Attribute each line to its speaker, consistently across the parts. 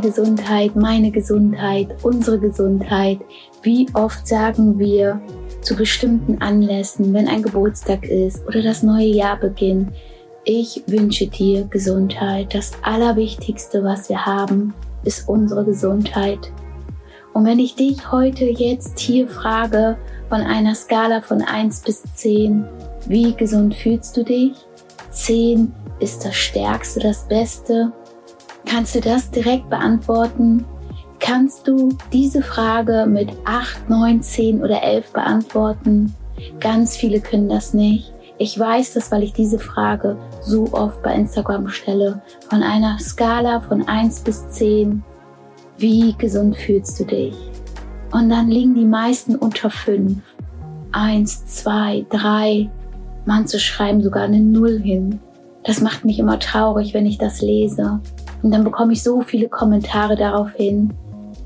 Speaker 1: Gesundheit, meine Gesundheit, unsere Gesundheit. Wie oft sagen wir zu bestimmten Anlässen, wenn ein Geburtstag ist oder das neue Jahr beginnt, ich wünsche dir Gesundheit. Das Allerwichtigste, was wir haben, ist unsere Gesundheit. Und wenn ich dich heute jetzt hier frage, von einer Skala von 1 bis 10, wie gesund fühlst du dich? 10 ist das Stärkste, das Beste. Kannst du das direkt beantworten? Kannst du diese Frage mit 8, 9, 10 oder 11 beantworten? Ganz viele können das nicht. Ich weiß das, weil ich diese Frage so oft bei Instagram stelle. Von einer Skala von 1 bis 10. Wie gesund fühlst du dich? Und dann liegen die meisten unter 5. 1, 2, 3. Manche schreiben sogar eine Null hin. Das macht mich immer traurig, wenn ich das lese. Und dann bekomme ich so viele Kommentare darauf hin.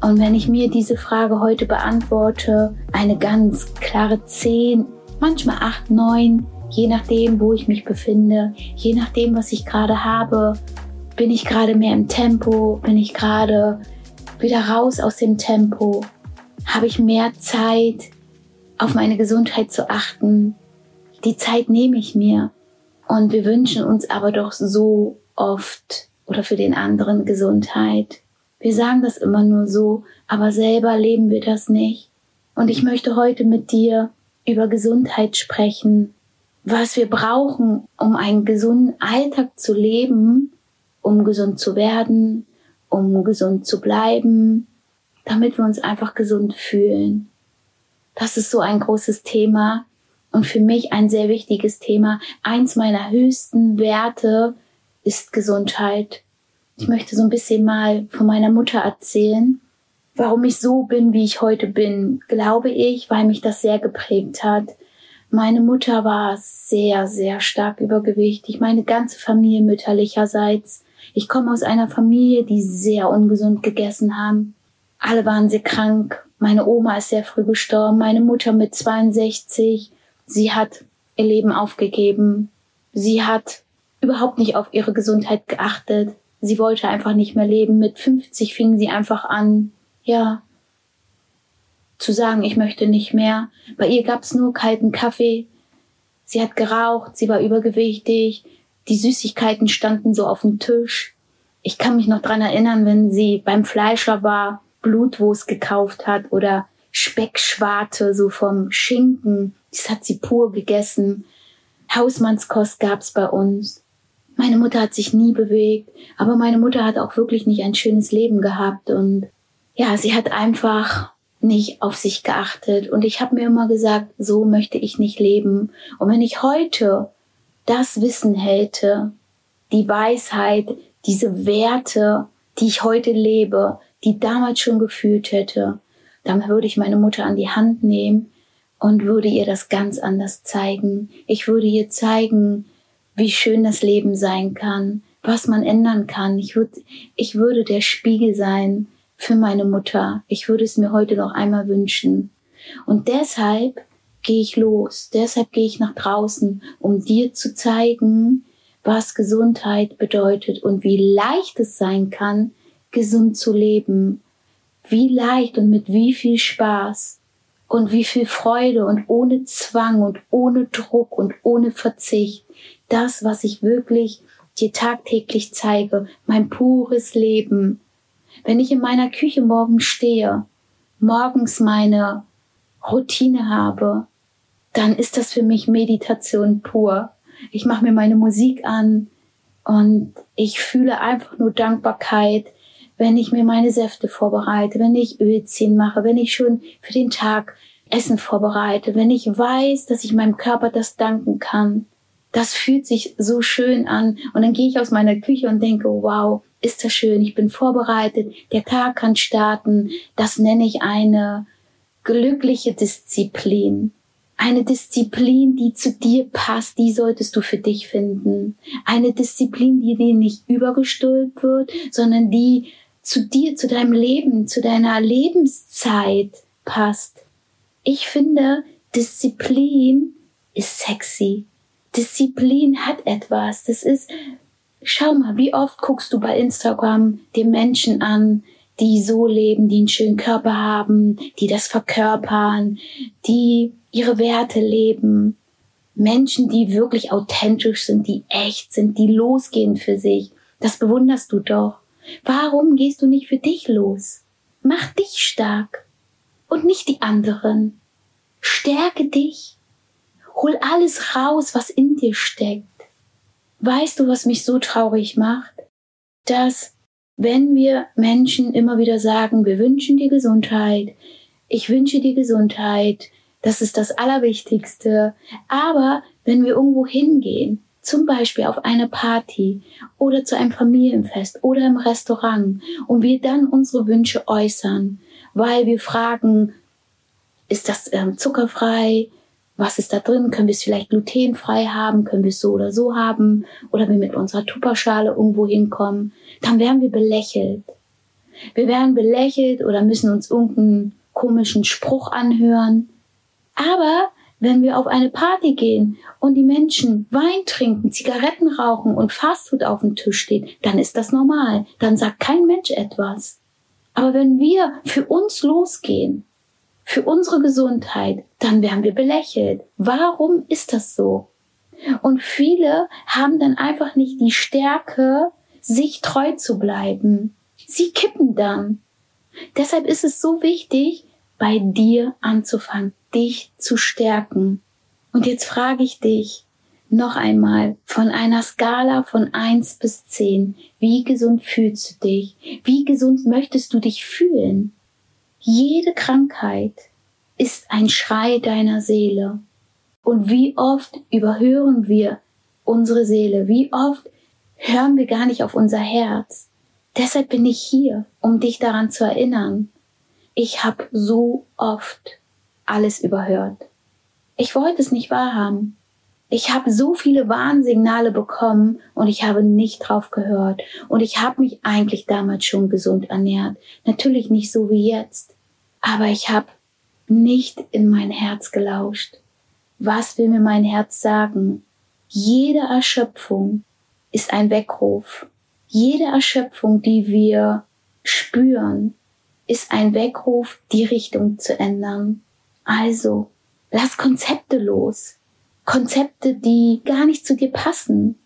Speaker 1: Und wenn ich mir diese Frage heute beantworte, eine ganz klare 10, manchmal 8, 9, je nachdem, wo ich mich befinde, je nachdem, was ich gerade habe, bin ich gerade mehr im Tempo, bin ich gerade wieder raus aus dem Tempo, habe ich mehr Zeit, auf meine Gesundheit zu achten. Die Zeit nehme ich mir. Und wir wünschen uns aber doch so oft oder für den anderen Gesundheit. Wir sagen das immer nur so, aber selber leben wir das nicht. Und ich möchte heute mit dir über Gesundheit sprechen, was wir brauchen, um einen gesunden Alltag zu leben, um gesund zu werden, um gesund zu bleiben, damit wir uns einfach gesund fühlen. Das ist so ein großes Thema und für mich ein sehr wichtiges Thema. Eins meiner höchsten Werte ist Gesundheit. Ich möchte so ein bisschen mal von meiner Mutter erzählen, warum ich so bin, wie ich heute bin, glaube ich, weil mich das sehr geprägt hat. Meine Mutter war sehr, sehr stark übergewichtig. Meine ganze Familie mütterlicherseits. Ich komme aus einer Familie, die sehr ungesund gegessen haben. Alle waren sehr krank. Meine Oma ist sehr früh gestorben. Meine Mutter mit 62. Sie hat ihr Leben aufgegeben. Sie hat überhaupt nicht auf ihre Gesundheit geachtet. Sie wollte einfach nicht mehr leben. Mit 50 fing sie einfach an, ja, zu sagen, ich möchte nicht mehr. Bei ihr gab's nur kalten Kaffee. Sie hat geraucht, sie war übergewichtig, die Süßigkeiten standen so auf dem Tisch. Ich kann mich noch dran erinnern, wenn sie beim Fleischer war, Blutwurst gekauft hat oder Speckschwarte so vom Schinken. Das hat sie pur gegessen. Hausmannskost gab's bei uns. Meine Mutter hat sich nie bewegt, aber meine Mutter hat auch wirklich nicht ein schönes Leben gehabt und ja, sie hat einfach nicht auf sich geachtet. Und ich habe mir immer gesagt, so möchte ich nicht leben. Und wenn ich heute das Wissen hätte, die Weisheit, diese Werte, die ich heute lebe, die damals schon gefühlt hätte, dann würde ich meine Mutter an die Hand nehmen und würde ihr das ganz anders zeigen. Ich würde ihr zeigen, wie schön das Leben sein kann, was man ändern kann. Ich würde, ich würde der Spiegel sein, für meine Mutter. Ich würde es mir heute noch einmal wünschen. Und deshalb gehe ich los, deshalb gehe ich nach draußen, um dir zu zeigen, was Gesundheit bedeutet und wie leicht es sein kann, gesund zu leben. Wie leicht und mit wie viel Spaß und wie viel Freude und ohne Zwang und ohne Druck und ohne Verzicht. Das, was ich wirklich dir tagtäglich zeige, mein pures Leben, wenn ich in meiner Küche morgens stehe, morgens meine Routine habe, dann ist das für mich Meditation pur. Ich mache mir meine Musik an und ich fühle einfach nur Dankbarkeit, wenn ich mir meine Säfte vorbereite, wenn ich Ölzehen mache, wenn ich schon für den Tag Essen vorbereite, wenn ich weiß, dass ich meinem Körper das danken kann. Das fühlt sich so schön an. Und dann gehe ich aus meiner Küche und denke, wow, ist das schön, ich bin vorbereitet, der Tag kann starten. Das nenne ich eine glückliche Disziplin. Eine Disziplin, die zu dir passt, die solltest du für dich finden. Eine Disziplin, die dir nicht übergestülpt wird, sondern die zu dir, zu deinem Leben, zu deiner Lebenszeit passt. Ich finde, Disziplin ist sexy. Disziplin hat etwas. Das ist Schau mal, wie oft guckst du bei Instagram dir Menschen an, die so leben, die einen schönen Körper haben, die das verkörpern, die ihre Werte leben. Menschen, die wirklich authentisch sind, die echt sind, die losgehen für sich. Das bewunderst du doch. Warum gehst du nicht für dich los? Mach dich stark und nicht die anderen. Stärke dich. Hol alles raus, was in dir steckt. Weißt du, was mich so traurig macht? Dass wenn wir Menschen immer wieder sagen, wir wünschen dir Gesundheit, ich wünsche dir Gesundheit, das ist das Allerwichtigste. Aber wenn wir irgendwo hingehen, zum Beispiel auf eine Party oder zu einem Familienfest oder im Restaurant und wir dann unsere Wünsche äußern, weil wir fragen, ist das ähm, zuckerfrei? Was ist da drin? Können wir es vielleicht glutenfrei haben? Können wir es so oder so haben? Oder wir mit unserer Tupperschale irgendwo hinkommen? Dann werden wir belächelt. Wir werden belächelt oder müssen uns irgendeinen komischen Spruch anhören. Aber wenn wir auf eine Party gehen und die Menschen Wein trinken, Zigaretten rauchen und Fastfood auf dem Tisch steht, dann ist das normal. Dann sagt kein Mensch etwas. Aber wenn wir für uns losgehen, für unsere Gesundheit, dann werden wir belächelt. Warum ist das so? Und viele haben dann einfach nicht die Stärke, sich treu zu bleiben. Sie kippen dann. Deshalb ist es so wichtig, bei dir anzufangen, dich zu stärken. Und jetzt frage ich dich noch einmal von einer Skala von eins bis zehn: Wie gesund fühlst du dich? Wie gesund möchtest du dich fühlen? Jede Krankheit ist ein Schrei deiner Seele. Und wie oft überhören wir unsere Seele? Wie oft hören wir gar nicht auf unser Herz? Deshalb bin ich hier, um dich daran zu erinnern. Ich habe so oft alles überhört. Ich wollte es nicht wahrhaben. Ich habe so viele Warnsignale bekommen und ich habe nicht drauf gehört. Und ich habe mich eigentlich damals schon gesund ernährt. Natürlich nicht so wie jetzt. Aber ich habe nicht in mein Herz gelauscht. Was will mir mein Herz sagen? Jede Erschöpfung ist ein Weckruf. Jede Erschöpfung, die wir spüren, ist ein Weckruf, die Richtung zu ändern. Also, lass Konzepte los. Konzepte, die gar nicht zu dir passen,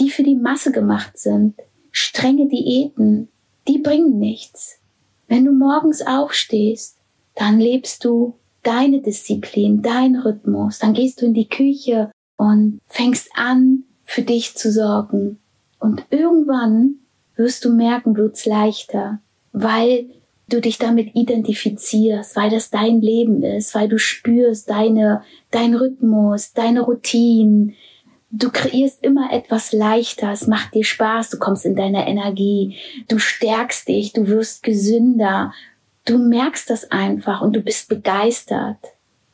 Speaker 1: die für die Masse gemacht sind. Strenge Diäten, die bringen nichts. Wenn du morgens aufstehst dann lebst du deine Disziplin, dein Rhythmus, dann gehst du in die Küche und fängst an, für dich zu sorgen. Und irgendwann wirst du merken, wird's leichter, weil du dich damit identifizierst, weil das dein Leben ist, weil du spürst deine, dein Rhythmus, deine Routinen. Du kreierst immer etwas leichter, es macht dir Spaß, du kommst in deine Energie, du stärkst dich, du wirst gesünder, Du merkst das einfach und du bist begeistert.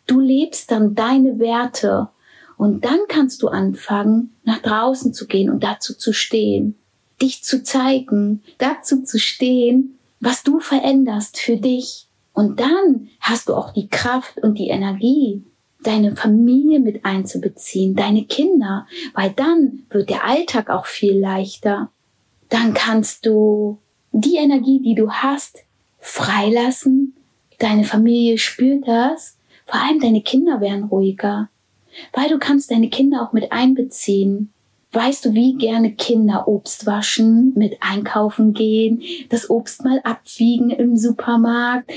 Speaker 1: Du lebst dann deine Werte und dann kannst du anfangen, nach draußen zu gehen und dazu zu stehen, dich zu zeigen, dazu zu stehen, was du veränderst für dich. Und dann hast du auch die Kraft und die Energie, deine Familie mit einzubeziehen, deine Kinder, weil dann wird der Alltag auch viel leichter. Dann kannst du die Energie, die du hast, freilassen. Deine Familie spürt das. Vor allem deine Kinder werden ruhiger. Weil du kannst deine Kinder auch mit einbeziehen. Weißt du, wie gerne Kinder Obst waschen, mit einkaufen gehen, das Obst mal abwiegen im Supermarkt,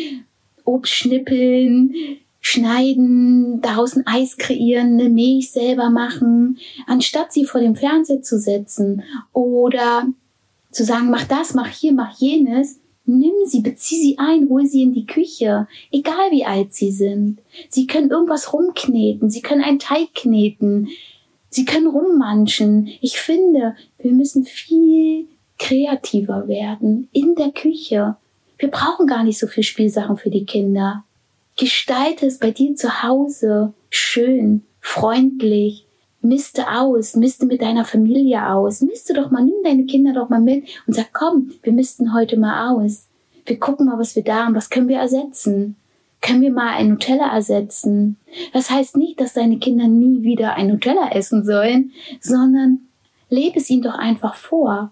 Speaker 1: Obst schnippeln, schneiden, daraus ein Eis kreieren, eine Milch selber machen, anstatt sie vor dem Fernseher zu setzen oder zu sagen, mach das, mach hier, mach jenes, Nimm sie, bezieh sie ein, hol sie in die Küche, egal wie alt sie sind. Sie können irgendwas rumkneten, sie können einen Teig kneten, sie können rummanschen. Ich finde, wir müssen viel kreativer werden in der Küche. Wir brauchen gar nicht so viel Spielsachen für die Kinder. Gestalte es bei dir zu Hause schön, freundlich, miste aus, miste mit deiner Familie aus, miste doch mal, nimm deine Kinder doch mal mit und sag, komm, wir misten heute mal aus. Wir gucken mal, was wir da haben, was können wir ersetzen? Können wir mal ein Nutella ersetzen? Das heißt nicht, dass deine Kinder nie wieder ein Nutella essen sollen, sondern lebe es ihnen doch einfach vor.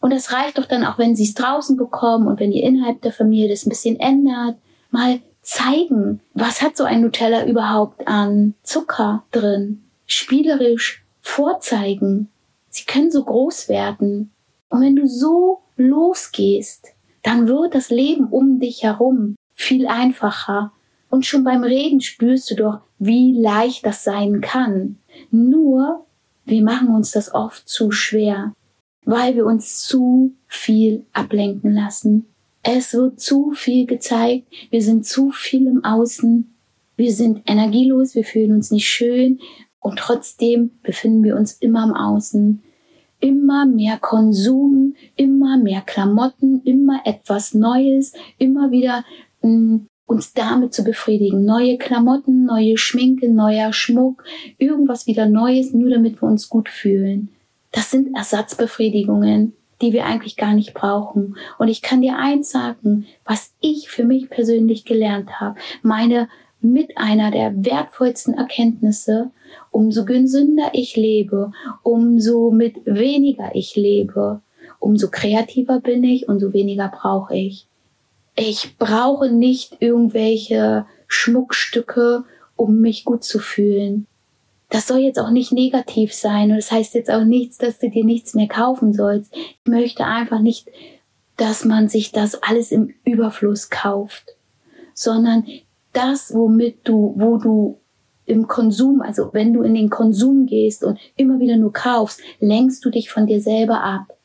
Speaker 1: Und das reicht doch dann auch, wenn sie es draußen bekommen und wenn ihr innerhalb der Familie das ein bisschen ändert, mal zeigen, was hat so ein Nutella überhaupt an Zucker drin, spielerisch vorzeigen. Sie können so groß werden. Und wenn du so losgehst, dann wird das Leben um dich herum viel einfacher. Und schon beim Reden spürst du doch, wie leicht das sein kann. Nur, wir machen uns das oft zu schwer, weil wir uns zu viel ablenken lassen. Es wird zu viel gezeigt, wir sind zu viel im Außen, wir sind energielos, wir fühlen uns nicht schön und trotzdem befinden wir uns immer im Außen. Immer mehr Konsum, immer mehr Klamotten, immer etwas Neues, immer wieder uns damit zu befriedigen. Neue Klamotten, neue Schminke, neuer Schmuck, irgendwas wieder Neues, nur damit wir uns gut fühlen. Das sind Ersatzbefriedigungen, die wir eigentlich gar nicht brauchen. Und ich kann dir eins sagen, was ich für mich persönlich gelernt habe. Meine mit einer der wertvollsten Erkenntnisse, umso gesünder ich lebe, umso mit weniger ich lebe, umso kreativer bin ich, umso weniger brauche ich. Ich brauche nicht irgendwelche Schmuckstücke, um mich gut zu fühlen. Das soll jetzt auch nicht negativ sein und das heißt jetzt auch nichts, dass du dir nichts mehr kaufen sollst. Ich möchte einfach nicht, dass man sich das alles im Überfluss kauft, sondern das, womit du, wo du im Konsum, also wenn du in den Konsum gehst und immer wieder nur kaufst, lenkst du dich von dir selber ab.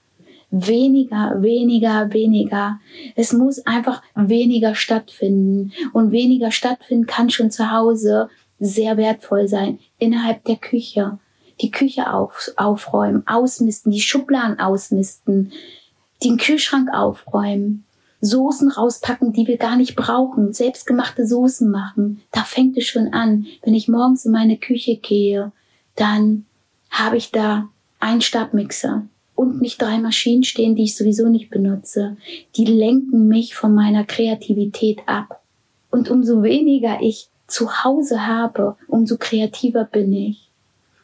Speaker 1: Weniger, weniger, weniger. Es muss einfach weniger stattfinden. Und weniger stattfinden kann schon zu Hause sehr wertvoll sein. Innerhalb der Küche. Die Küche auf, aufräumen, ausmisten, die Schubladen ausmisten, den Kühlschrank aufräumen. Soßen rauspacken, die wir gar nicht brauchen, selbstgemachte Soßen machen. Da fängt es schon an. Wenn ich morgens in meine Küche gehe, dann habe ich da einen Stabmixer und nicht drei Maschinen stehen, die ich sowieso nicht benutze. Die lenken mich von meiner Kreativität ab. Und umso weniger ich zu Hause habe, umso kreativer bin ich.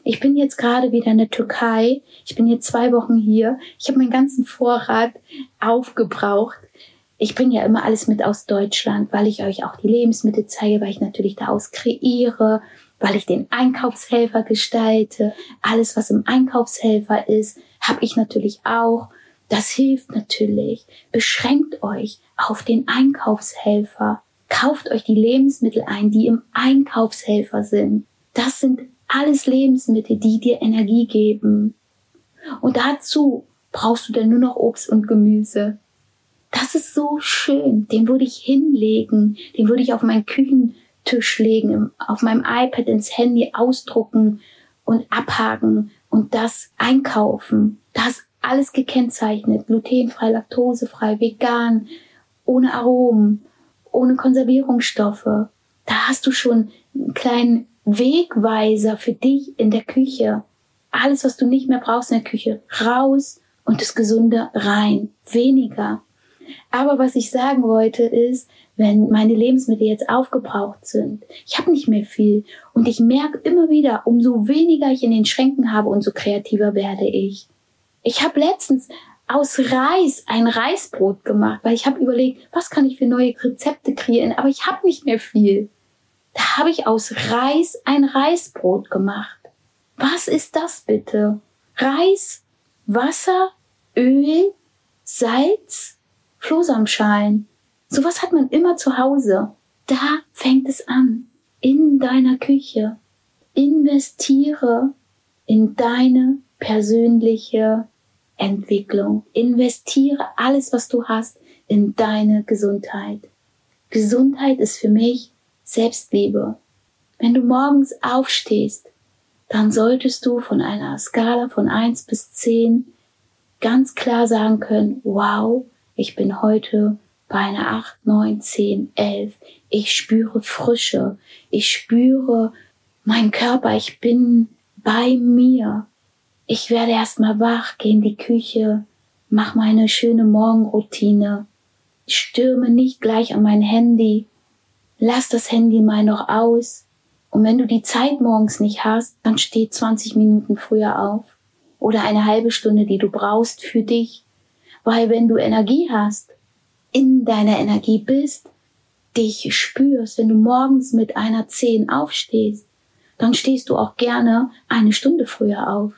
Speaker 1: Ich bin jetzt gerade wieder in der Türkei. Ich bin jetzt zwei Wochen hier. Ich habe meinen ganzen Vorrat aufgebraucht ich bringe ja immer alles mit aus Deutschland, weil ich euch auch die Lebensmittel zeige, weil ich natürlich daraus kreiere, weil ich den Einkaufshelfer gestalte. Alles, was im Einkaufshelfer ist, habe ich natürlich auch. Das hilft natürlich. Beschränkt euch auf den Einkaufshelfer. Kauft euch die Lebensmittel ein, die im Einkaufshelfer sind. Das sind alles Lebensmittel, die dir Energie geben. Und dazu brauchst du dann nur noch Obst und Gemüse. Das ist so schön. Den würde ich hinlegen. Den würde ich auf meinen Küchentisch legen, auf meinem iPad ins Handy ausdrucken und abhaken und das einkaufen. Das alles gekennzeichnet. Glutenfrei, laktosefrei, vegan, ohne Aromen, ohne Konservierungsstoffe. Da hast du schon einen kleinen Wegweiser für dich in der Küche. Alles, was du nicht mehr brauchst in der Küche, raus und das Gesunde rein. Weniger. Aber was ich sagen wollte ist, wenn meine Lebensmittel jetzt aufgebraucht sind, ich habe nicht mehr viel und ich merke immer wieder, umso weniger ich in den Schränken habe, umso kreativer werde ich. Ich habe letztens aus Reis ein Reisbrot gemacht, weil ich habe überlegt, was kann ich für neue Rezepte kreieren, aber ich habe nicht mehr viel. Da habe ich aus Reis ein Reisbrot gemacht. Was ist das bitte? Reis, Wasser, Öl, Salz, Flohsamschalen. Sowas hat man immer zu Hause. Da fängt es an. In deiner Küche. Investiere in deine persönliche Entwicklung. Investiere alles, was du hast, in deine Gesundheit. Gesundheit ist für mich Selbstliebe. Wenn du morgens aufstehst, dann solltest du von einer Skala von eins bis zehn ganz klar sagen können, wow, ich bin heute bei einer 8, 9, 10, 11. Ich spüre Frische. Ich spüre meinen Körper. Ich bin bei mir. Ich werde erstmal wach, gehe in die Küche, mach meine schöne Morgenroutine, stürme nicht gleich an mein Handy, lass das Handy mal noch aus. Und wenn du die Zeit morgens nicht hast, dann steh 20 Minuten früher auf. oder eine halbe Stunde, die du brauchst für dich. Weil wenn du Energie hast, in deiner Energie bist, dich spürst, wenn du morgens mit einer Zehn aufstehst, dann stehst du auch gerne eine Stunde früher auf.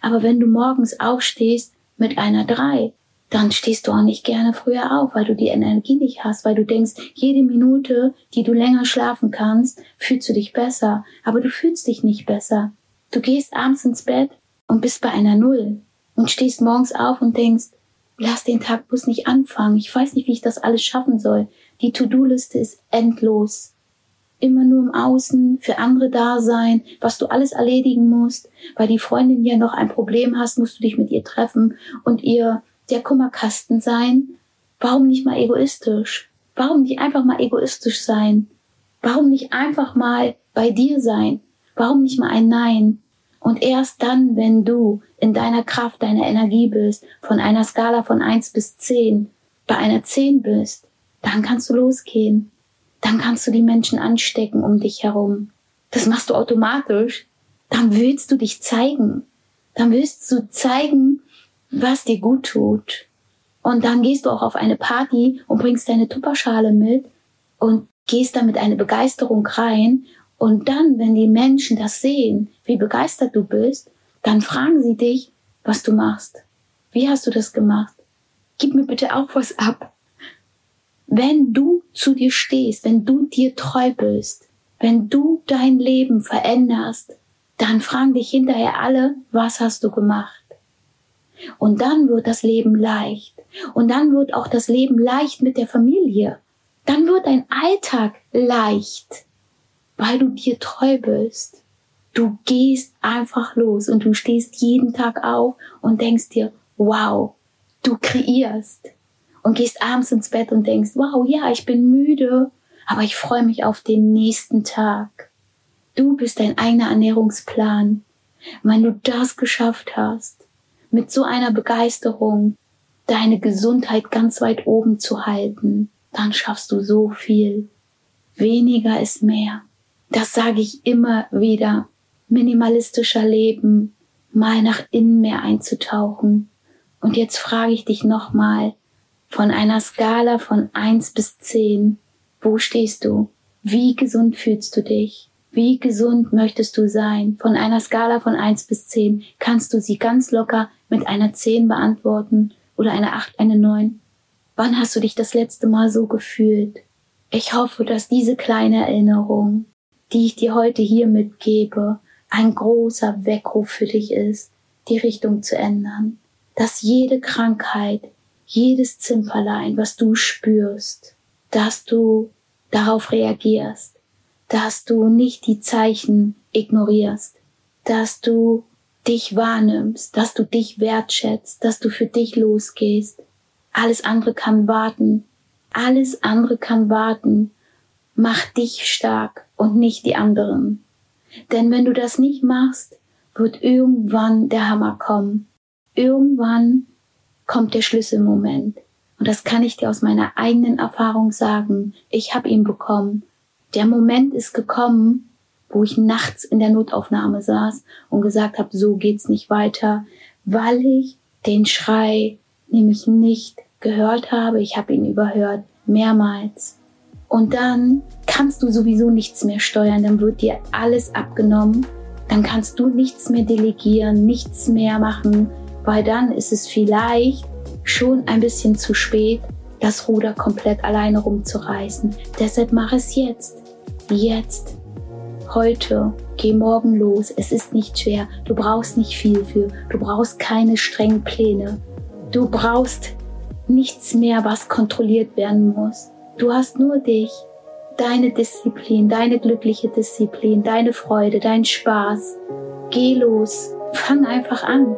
Speaker 1: Aber wenn du morgens aufstehst mit einer Drei, dann stehst du auch nicht gerne früher auf, weil du die Energie nicht hast, weil du denkst, jede Minute, die du länger schlafen kannst, fühlst du dich besser, aber du fühlst dich nicht besser. Du gehst abends ins Bett und bist bei einer Null und stehst morgens auf und denkst, lass den Tag bloß nicht anfangen, ich weiß nicht, wie ich das alles schaffen soll. Die To-Do-Liste ist endlos. Immer nur im Außen, für andere da sein, was du alles erledigen musst, weil die Freundin ja noch ein Problem hast, musst du dich mit ihr treffen und ihr der Kummerkasten sein. Warum nicht mal egoistisch? Warum nicht einfach mal egoistisch sein? Warum nicht einfach mal bei dir sein? Warum nicht mal ein Nein? Und erst dann, wenn du in deiner Kraft, deiner Energie bist, von einer Skala von eins bis zehn bei einer zehn bist, dann kannst du losgehen. Dann kannst du die Menschen anstecken um dich herum. Das machst du automatisch. Dann willst du dich zeigen. Dann willst du zeigen, was dir gut tut. Und dann gehst du auch auf eine Party und bringst deine Tupperschale mit und gehst da mit einer Begeisterung rein. Und dann, wenn die Menschen das sehen, wie begeistert du bist, dann fragen sie dich, was du machst. Wie hast du das gemacht? Gib mir bitte auch was ab. Wenn du zu dir stehst, wenn du dir treu bist, wenn du dein Leben veränderst, dann fragen dich hinterher alle, was hast du gemacht? Und dann wird das Leben leicht. Und dann wird auch das Leben leicht mit der Familie. Dann wird dein Alltag leicht, weil du dir treu bist. Du gehst einfach los und du stehst jeden Tag auf und denkst dir, wow, du kreierst. Und gehst abends ins Bett und denkst, wow, ja, ich bin müde, aber ich freue mich auf den nächsten Tag. Du bist dein eigener Ernährungsplan. Wenn du das geschafft hast, mit so einer Begeisterung deine Gesundheit ganz weit oben zu halten, dann schaffst du so viel. Weniger ist mehr. Das sage ich immer wieder. Minimalistischer Leben, mal nach innen mehr einzutauchen. Und jetzt frage ich dich nochmal, von einer Skala von eins bis zehn, wo stehst du? Wie gesund fühlst du dich? Wie gesund möchtest du sein? Von einer Skala von eins bis zehn kannst du sie ganz locker mit einer 10 beantworten oder einer 8, eine 9? Wann hast du dich das letzte Mal so gefühlt? Ich hoffe, dass diese kleine Erinnerung, die ich dir heute hier mitgebe, ein großer Weckruf für dich ist, die Richtung zu ändern. Dass jede Krankheit, jedes Zimperlein, was du spürst, dass du darauf reagierst, dass du nicht die Zeichen ignorierst, dass du dich wahrnimmst, dass du dich wertschätzt, dass du für dich losgehst. Alles andere kann warten. Alles andere kann warten. Mach dich stark und nicht die anderen. Denn wenn du das nicht machst, wird irgendwann der Hammer kommen. Irgendwann kommt der Schlüsselmoment. Und das kann ich dir aus meiner eigenen Erfahrung sagen. Ich habe ihn bekommen. Der Moment ist gekommen, wo ich nachts in der Notaufnahme saß und gesagt habe, so geht's nicht weiter, weil ich den Schrei nämlich nicht gehört habe. Ich habe ihn überhört, mehrmals. Und dann kannst du sowieso nichts mehr steuern, dann wird dir alles abgenommen, dann kannst du nichts mehr delegieren, nichts mehr machen, weil dann ist es vielleicht schon ein bisschen zu spät, das Ruder komplett alleine rumzureißen. Deshalb mach es jetzt. Jetzt. Heute, geh morgen los, es ist nicht schwer, du brauchst nicht viel für, du brauchst keine strengen Pläne, du brauchst nichts mehr, was kontrolliert werden muss. Du hast nur dich, deine Disziplin, deine glückliche Disziplin, deine Freude, dein Spaß. Geh los, fang einfach an.